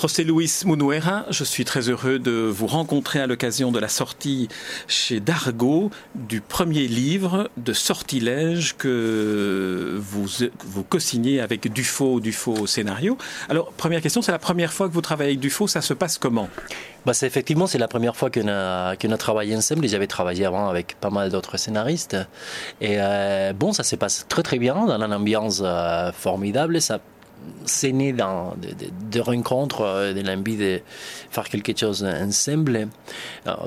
José Luis Munuera, je suis très heureux de vous rencontrer à l'occasion de la sortie chez Dargaud du premier livre de sortilège que vous, co-signez avec Dufaux, Dufaux au scénario. Alors, première question, c'est la première fois que vous travaillez avec Dufaux, ça se passe comment? Bah c'est effectivement c'est la première fois qu'on a qu'on a travaillé ensemble. J'avais travaillé avant avec pas mal d'autres scénaristes et euh, bon ça se passe très très bien dans une ambiance euh, formidable. Ça c'est né dans de, rencontres, euh, de l'envie de faire quelque chose ensemble.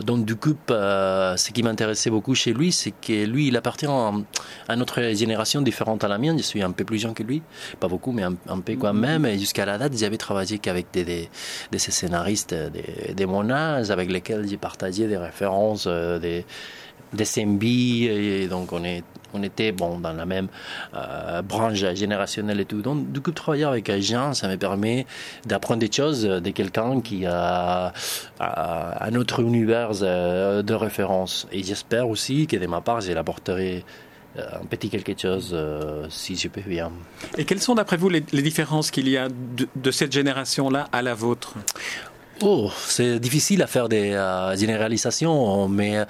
donc du coup, euh, ce qui m'intéressait beaucoup chez lui, c'est que lui, il appartient à, notre génération différente à la mienne. Je suis un peu plus jeune que lui, pas beaucoup, mais un, peu quand même. Et jusqu'à la date, j'avais travaillé qu'avec des, des, des, scénaristes de, de mon âge, avec lesquels j'ai partagé des références, euh, des des SMB, et donc on, est, on était bon, dans la même euh, branche générationnelle et tout. Donc, du coup, travailler avec gens, ça me permet d'apprendre des choses de quelqu'un qui a, un autre univers euh, de référence. Et j'espère aussi que de ma part, j'ai l'apporterai euh, un petit quelque chose si je peux bien. Et quelles sont d'après vous les, différences qu'il y a de, de cette génération-là à la vôtre? Oh, c'est difficile à faire des généralisations, mais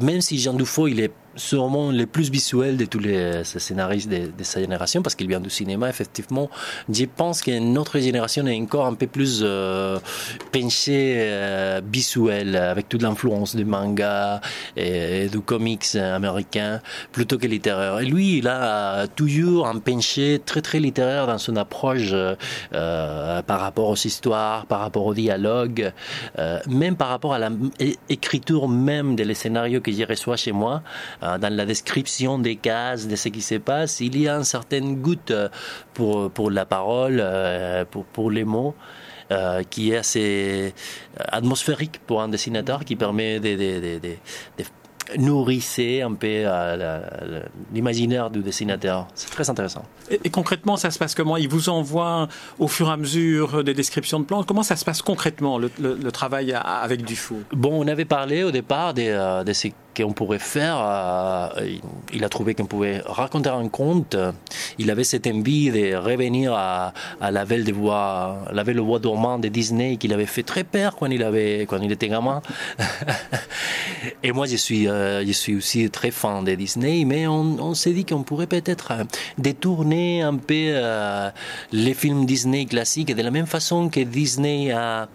même si Jean Dufaux, il est sûrement le plus visuel de tous les scénaristes de, sa génération, parce qu'il vient du cinéma, effectivement. Je pense que notre génération est encore un peu plus euh, penchée euh, visuelle, avec toute l'influence du manga et, du comics américain, plutôt que littéraire. Et lui, il a toujours un penché très très littéraire dans son approche euh, par rapport aux histoires, par rapport au dialogue, euh, même par rapport à l'écriture même des scénarios que j'y reçois chez moi. Euh, dans la description des cases, de ce qui se passe, il y a une certaine goutte euh, pour, pour la parole, euh, pour, pour les mots. qui est assez atmosphérique pour un dessinateur, qui permet de, de, de, de nourrissait un peu l'imaginaire du dessinateur. C'est très intéressant. Et, concrètement, ça se passe comment? Il vous envoie au fur et à mesure des descriptions de plans. Comment ça se passe concrètement, le, travail avec Dufour? Bon, on avait parlé au départ de, de ces qu'on pourrait faire. Euh, il a trouvé qu'on pouvait raconter un conte. Il avait cette envie de revenir à, la Belle de Bois, la Belle Bois dormant de Disney qu'il avait fait très peur quand il avait, quand il était gamin. Et moi, je suis, euh, je suis aussi très fan de Disney, mais on, s'est dit qu'on pourrait peut-être euh, détourner un peu les films Disney classiques de la même façon que Disney a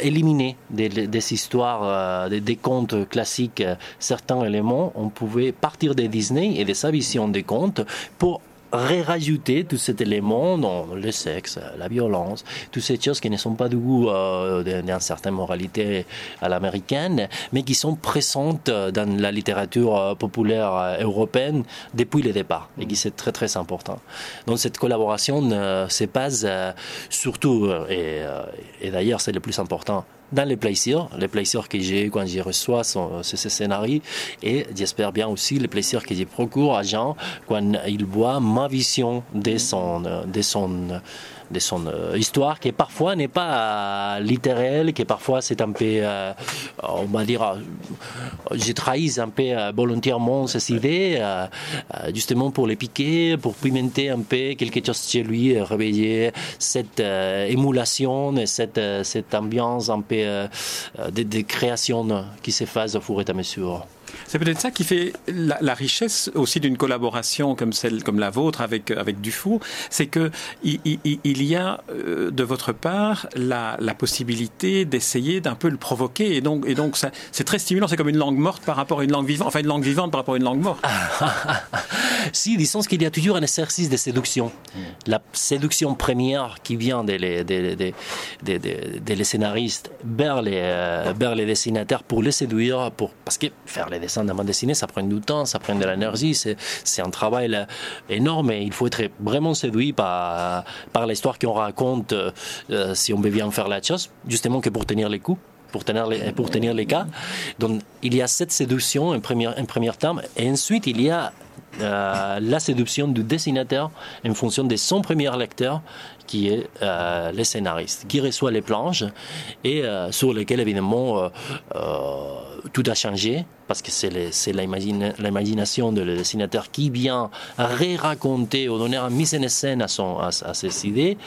éliminé des, histoires, des contes classiques certains éléments, on pouvait partir de Disney et de sa vision des contes pour rajouter tous ces éléments dans le sexe, la violence, toutes ces choses qui ne sont pas du goût euh, d'une certaine moralité à l'américaine, mais qui sont présentes dans la littérature euh, populaire euh, européenne depuis le départ, et qui c'est très très important. Donc cette collaboration se passe surtout, et d'ailleurs c'est le plus important, dans les plaisirs, les plaisirs que j'ai quand j'y reçois ces scénarios et j'espère bien aussi les plaisirs que j'ai procure à Jean quand il voit ma vision de son, de son de son euh, histoire qui parfois n'est pas euh, littérale, qui parfois c'est un peu, euh, on va dire, j'ai trahi un peu volontairement ces idées, justement pour les piquer, pour pimenter un peu quelque chose chez lui, réveiller cette émulation, cette, cette ambiance un peu de, de création qui se fait au fur et à mesure. C'est peut-être ça qui fait la, richesse aussi d'une collaboration comme celle, comme la vôtre avec avec Dufour, c'est que il, y a euh, de votre part la, possibilité d'essayer d'un peu le provoquer et donc et donc c'est très stimulant. C'est comme une langue morte par rapport à une langue vivante, enfin une langue vivante par rapport à une langue morte. si, disons qu'il y a toujours un exercice de séduction. La séduction première qui vient des, scénaristes vers les, euh, vers les dessinateurs pour les séduire, pour, parce que faire les dessins d'un bande dessinée, ça prend du temps, ça prend de l'énergie, c'est un travail énorme et il faut être vraiment séduit par, par l'histoire qu'on raconte euh, si on veut bien faire la chose, justement que pour tenir les coups pour tenir les, pour tenir les cas. Donc, il y a cette séduction, en premier, en premier terme, et ensuite, il y a la séduction du dessinateur en fonction de son premier lecteur qui est euh, le scénariste, qui reçoit les planches et euh, sur lesquelles évidemment euh, tout a changé parce que c'est l'imagination de le dessinateur qui vient ré-raconter ou donner une mise en scène à, son, à, ses idées.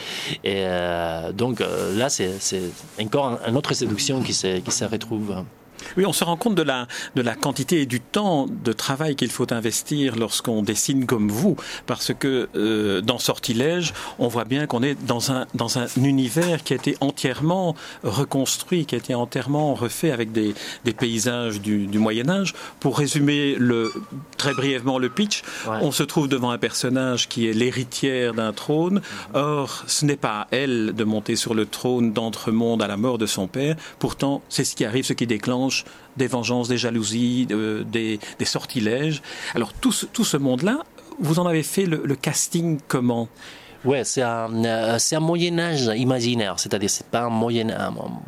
Donc là, c'est encore une autre séduction qui se retrouve. Oui, on se rend compte de la, de la quantité et du temps de travail qu'il faut investir lorsqu'on dessine comme vous, parce que euh, dans Sortilège, on voit bien qu'on est dans un, dans un univers qui a été entièrement reconstruit, qui a été entièrement refait avec des, des paysages du, du Moyen Âge. Pour résumer le, très brièvement le pitch, on se trouve devant un personnage qui est l'héritière d'un trône. Or, ce n'est pas à elle de monter sur le trône d'entre-monde à la mort de son père. Pourtant, c'est ce qui arrive, ce qui déclenche des vengeances, des jalousies, des, sortilèges. Alors tout ce, monde-là, vous en avez fait le, casting comment? Ouais, c'est un, euh, c'est un Moyen Âge imaginaire, c'est-à-dire c'est pas un Moyen,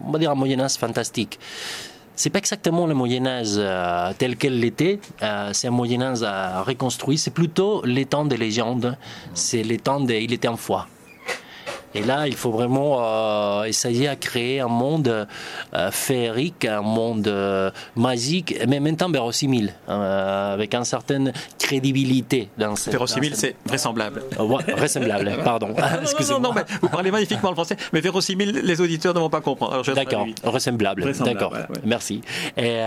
on va dire un Moyen Âge fantastique. C'est pas exactement le Moyen Âge euh, tel qu'elle l'était. Euh, c'est un Moyen Âge reconstruit. C'est plutôt les temps des légendes. C'est les temps des il était en foi. Et là, il faut vraiment euh, essayer à créer un monde euh, féerique, un monde euh, magique, mais en même temps verosimile, avec une certaine crédibilité dans cette. Vérosimile, c'est vraisemblable. vraisemblable, pardon. Excusez-moi. Non, non, mais vous parlez magnifiquement le français, mais vérosimile, les auditeurs ne vont pas comprendre. D'accord, vraisemblable. D'accord, merci. Et,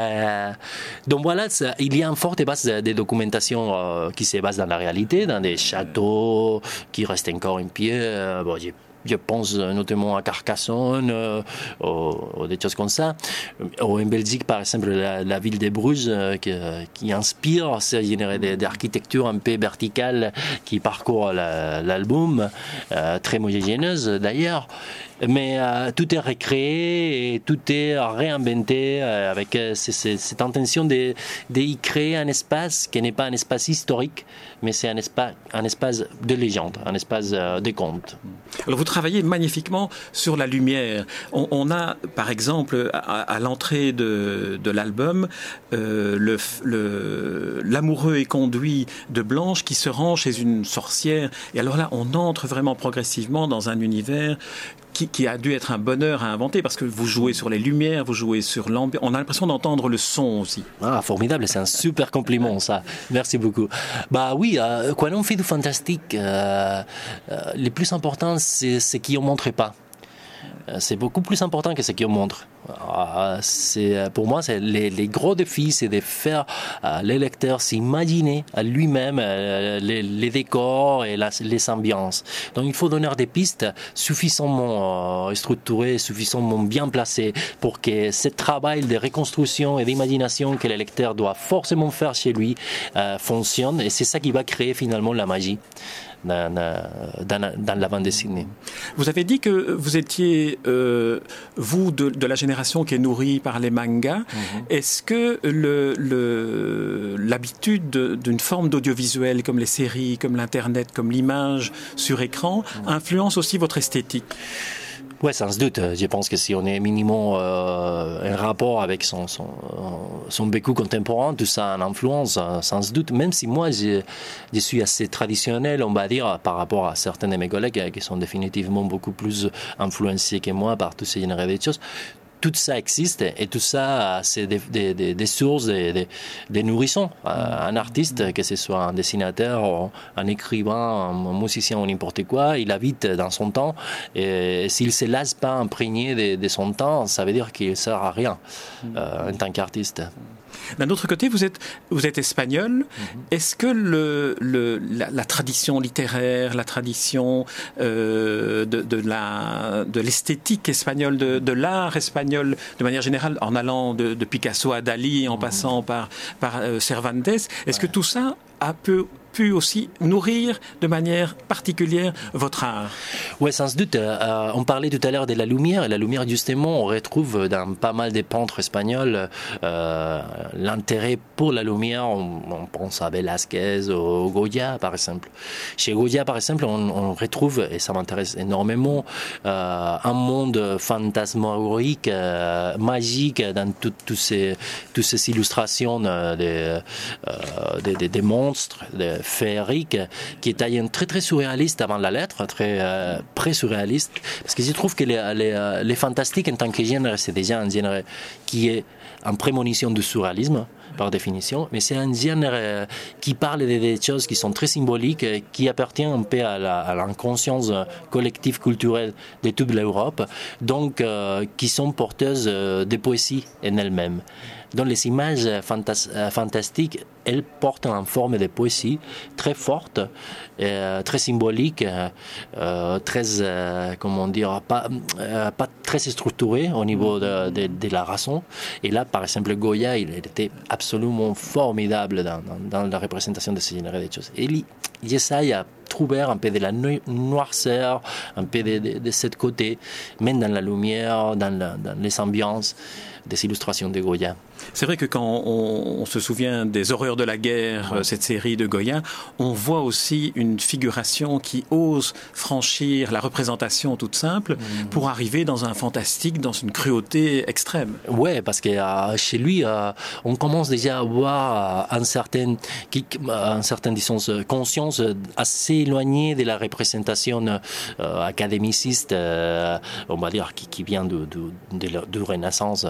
donc voilà, il y a une forte base de, documentation qui se base dans la réalité, dans des châteaux qui restent encore en pied. bon, je pense notamment à Carcassonne euh, ou, des choses comme ça. Ou en Belgique, par exemple, la, ville de Bruges euh, qui, inspire ce genre d'architecture un peu verticale qui parcourt l'album, euh, très homogénéeuse d'ailleurs mais euh, tout est recréé et tout est réinventé euh, avec euh, cette intention de, créer un espace qui n'est pas un espace historique, mais c'est un espace, un espace de légende, un espace de conte. Alors vous travaillez magnifiquement sur la lumière. On, a, par exemple, à, l'entrée de, de l'album, l'amoureux et conduit de Blanche qui se rend chez une sorcière. Et alors là, on entre vraiment progressivement dans un univers qui, a dû être un bonheur à inventer parce que vous jouez sur les lumières, vous jouez sur l'ambiance. On a l'impression d'entendre le son aussi. Ah, formidable, c'est un super compliment ça. Merci beaucoup. Bah oui, euh, quand on fait du fantastique, euh, euh, le plus important, c'est ce qu'on ne montre pas. Euh, c'est beaucoup plus important que ce qu'on montre. C'est euh, pour moi, c'est les, gros défis, c'est de faire euh, les lecteurs s'imaginer à lui-même les, décors et les ambiances. Donc, il faut donner des pistes suffisamment structurées, suffisamment bien placées pour que ce travail de reconstruction et d'imagination que le lecteur doit forcément faire chez lui fonctionne. Et c'est ça qui va créer finalement la magie dans, la bande dessinée. Vous avez dit que vous étiez, euh, vous, de, la génération qui est nourrie par les mangas. Mhm. Est-ce que l'habitude d'une forme d'audiovisuel comme les séries, comme l'Internet, comme l'image sur écran, mhm. influence aussi votre esthétique? Oui, sans doute. Je pense que si on est minimum euh, un rapport avec son, son, son vécu contemporain, tout ça une influence, sans doute. Même si moi, je, suis assez traditionnel, on va dire, par rapport à certains de mes collègues qui sont définitivement beaucoup plus influencés que moi par tous ces généraux de choses tout ça existe et tout ça, c'est des, sources, des, nourrissons. Euh, un artiste, que ce soit un dessinateur, un écrivain, un musicien ou n'importe quoi, il habite dans son temps et s'il se laisse pas imprégner de, son temps, ça veut dire qu'il sert à rien euh, en tant qu'artiste. D'un autre côté, vous êtes, vous êtes espagnol. Mhm. Est-ce que le, le, la, tradition littéraire, la tradition euh, de, de, la, de l'esthétique espagnole, de, de l'art espagnol, de manière générale, en allant de, Picasso à Dali, en mhm. passant par, par euh, Cervantes, est-ce que tout ça a peu pu aussi nourrir de manière particulière votre art Oui, sans doute. Euh, on parlait tout à l'heure de la lumière. La lumière, justement, on retrouve dans pas mal des peintres espagnols euh, l'intérêt pour la lumière. On, pense à Velázquez, au Goya, par exemple. Chez Goya, par exemple, on, retrouve, et ça m'intéresse énormément, euh, un monde fantasmagorique, magique, dans toutes ces, illustrations des, des, monstres, des féeriques, qui est un très très surréaliste avant la lettre, très pré-surréaliste, parce que je trouve que les, les, euh, fantastiques en tant que genre, c'est déjà un genre qui est en prémonition du surréalisme, par définition, mais c'est un genre euh, qui parle de des choses qui sont très symboliques, euh, qui appartiennent un peu à l'inconscience collective culturelle de toute l'Europe, donc qui sont porteuses de poésie en elles-mêmes. Dans les images fantastiques, elles portent en forme de poésie très forte, euh, très symbolique, euh, euh, très, comment dire, pas, pas très structurée au niveau de, la raison. Et là, par exemple, Goya, il était absolument formidable dans, la représentation de ce genre de choses. Et il, il essaye à trouver un peu de la noirceur, un peu de, de, de côté, même dans la lumière, dans, dans les ambiances des illustrations de Goya. C'est vrai que quand on, se souvient des horreurs de la guerre, euh, cette série de Goya, on voit aussi une figuration qui ose franchir la représentation toute simple mm. pour arriver dans un fantastique, dans une cruauté extrême. Ouais, parce que euh, chez lui, euh, on commence déjà à avoir un certain, un certain disons, conscience assez éloignée de la représentation académiciste, on va dire, qui, vient de, de, de, Renaissance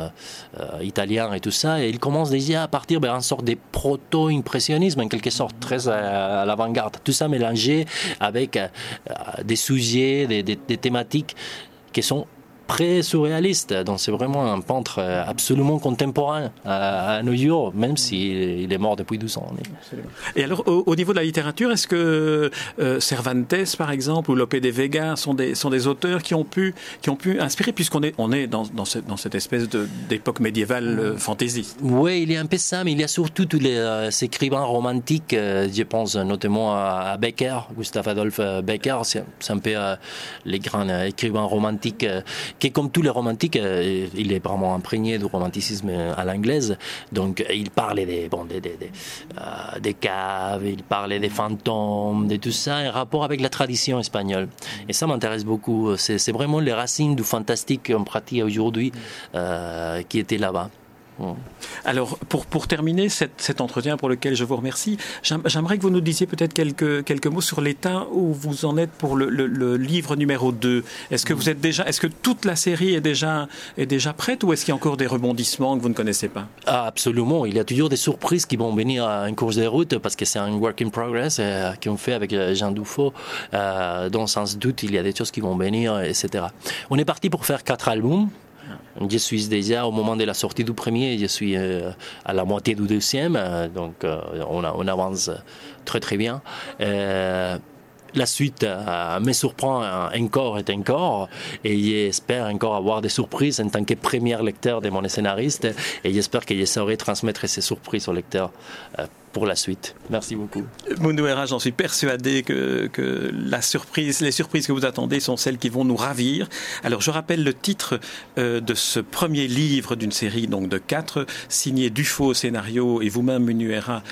italien et tout ça, et il commence déjà à partir d'une sorte de proto-impressionnisme, en quelque sorte, très à, l'avant-garde. Tout ça mélangé avec euh, des sujets, des thématiques qui sont pré-surréaliste. Donc c'est vraiment un peintre euh, absolument contemporain à, New York, même s'il est mort depuis 12 ans. Et alors au, niveau de la littérature, est-ce que euh, Cervantes, par exemple, ou Lope de Vega sont des, sont des auteurs qui ont pu, qui ont pu inspirer, puisqu'on est, on est dans, dans, cette, dans cette espèce d'époque médiévale euh, fantasy Oui, il y a un peu ça, mais il y a surtout tous les écrivains romantiques, je pense notamment à, Becker, Gustave Adolphe Becker, c'est un peu les grands écrivains romantiques qui, comme tous les romantiques, euh, il est vraiment imprégné du romanticisme à l'anglaise. Donc, il parlait des, des, euh, caves, il parlait des fantômes, de tout ça, en rapport avec la tradition espagnole. Et ça m'intéresse beaucoup. C'est vraiment les racines du fantastique qu'on pratique aujourd'hui euh, qui étaient là-bas. Alors, pour, pour terminer cet, entretien pour lequel je vous remercie, j'aimerais que vous nous disiez peut-être quelques, quelques mots sur l'état où vous en êtes pour le, livre numéro 2. Est-ce que vous êtes déjà, est-ce que toute la série est déjà, est déjà prête ou est-ce qu'il y a encore des rebondissements que vous ne connaissez pas? Ah, Absolument. Il y a toujours des surprises qui vont venir en cours de route parce que c'est un work in progress euh, qu'on fait avec euh, Jean Dufaux. Euh, dont sans doute, il y a des choses qui vont venir, etc. On est parti pour faire quatre albums. Je suis déjà au moment de la sortie du premier, je suis euh, à la moitié du deuxième, euh, donc euh, on, avance très très bien. la suite me surprend encore et encore et j'espère encore avoir des surprises en tant que premier lecteur de mon scénariste et j'espère que je saurai transmettre ces surprises au lecteur pour la suite. Merci beaucoup. Mounouera, j'en suis persuadé que, que, la surprise, les surprises que vous attendez sont celles qui vont nous ravir. Alors, je rappelle le titre euh, de ce premier livre d'une série donc de quatre, signé Dufaux au scénario et vous-même Mounouera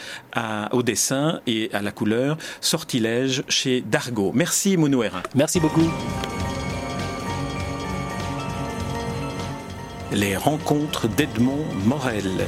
au dessin et à la couleur, Sortilège chez Dargo. Merci Mounouera. Merci beaucoup. Les rencontres d'Edmond Morel.